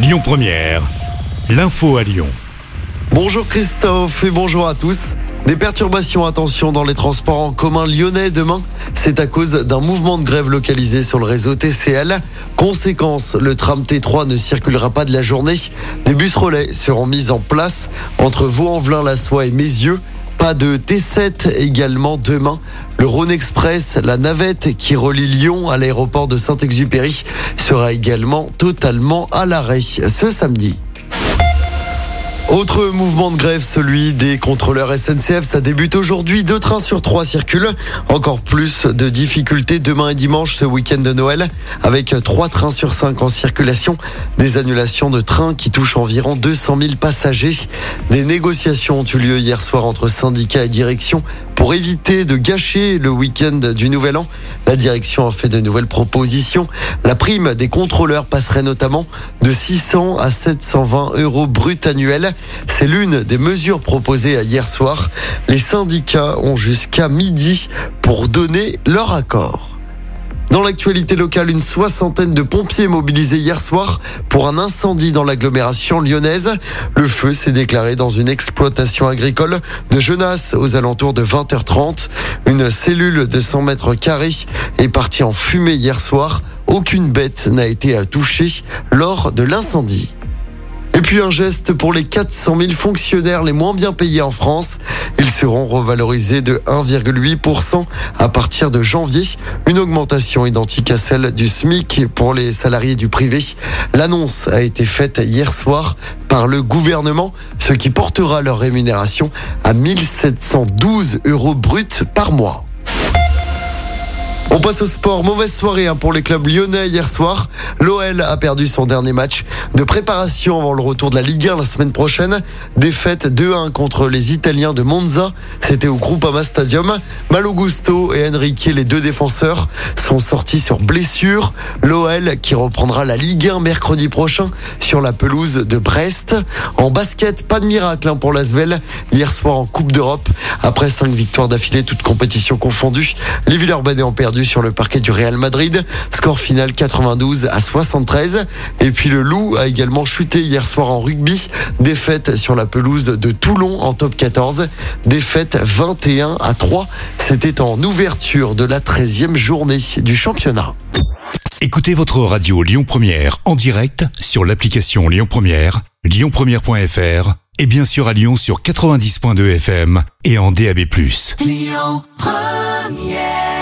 Lyon Première, l'info à Lyon. Bonjour Christophe et bonjour à tous. Des perturbations, attention, dans les transports en commun lyonnais demain. C'est à cause d'un mouvement de grève localisé sur le réseau TCL. Conséquence, le tram T3 ne circulera pas de la journée. Des bus relais seront mis en place entre Vaux-en-Velin-la-Soie et Mézieux. Pas de T7 également demain. Le Rhône Express, la navette qui relie Lyon à l'aéroport de Saint-Exupéry, sera également totalement à l'arrêt ce samedi. Autre mouvement de grève, celui des contrôleurs SNCF. Ça débute aujourd'hui. Deux trains sur trois circulent. Encore plus de difficultés demain et dimanche, ce week-end de Noël, avec trois trains sur cinq en circulation. Des annulations de trains qui touchent environ 200 000 passagers. Des négociations ont eu lieu hier soir entre syndicats et direction pour éviter de gâcher le week-end du Nouvel An. La direction a fait de nouvelles propositions. La prime des contrôleurs passerait notamment de 600 à 720 euros brut annuels. C'est l'une des mesures proposées hier soir. Les syndicats ont jusqu'à midi pour donner leur accord. Dans l'actualité locale, une soixantaine de pompiers mobilisés hier soir pour un incendie dans l'agglomération lyonnaise. Le feu s'est déclaré dans une exploitation agricole de Genasse aux alentours de 20h30. Une cellule de 100 mètres carrés est partie en fumée hier soir. Aucune bête n'a été touchée lors de l'incendie. Et puis un geste pour les 400 000 fonctionnaires les moins bien payés en France. Ils seront revalorisés de 1,8% à partir de janvier. Une augmentation identique à celle du SMIC pour les salariés du privé. L'annonce a été faite hier soir par le gouvernement, ce qui portera leur rémunération à 1712 euros bruts par mois. On passe au sport. Mauvaise soirée hein, pour les clubs lyonnais hier soir. L'OL a perdu son dernier match de préparation avant le retour de la Ligue 1 la semaine prochaine. Défaite 2-1 contre les Italiens de Monza. C'était au Groupama Stadium. Malo Gusto et Enrique, les deux défenseurs, sont sortis sur blessure. L'OL qui reprendra la Ligue 1 mercredi prochain sur la pelouse de Brest. En basket, pas de miracle hein, pour l'Asvel. Hier soir en Coupe d'Europe, après cinq victoires d'affilée, toutes compétitions confondues, les Villeurbanais ont perdu sur le parquet du Real Madrid. Score final 92 à 73. Et puis le Loup a également chuté hier soir en rugby. Défaite sur la pelouse de Toulon en top 14. Défaite 21 à 3. C'était en ouverture de la 13e journée du championnat. Écoutez votre radio Lyon Première en direct sur l'application Lyon Première, lyonpremière.fr et bien sûr à Lyon sur 90.2 FM et en DAB+. Lyon Première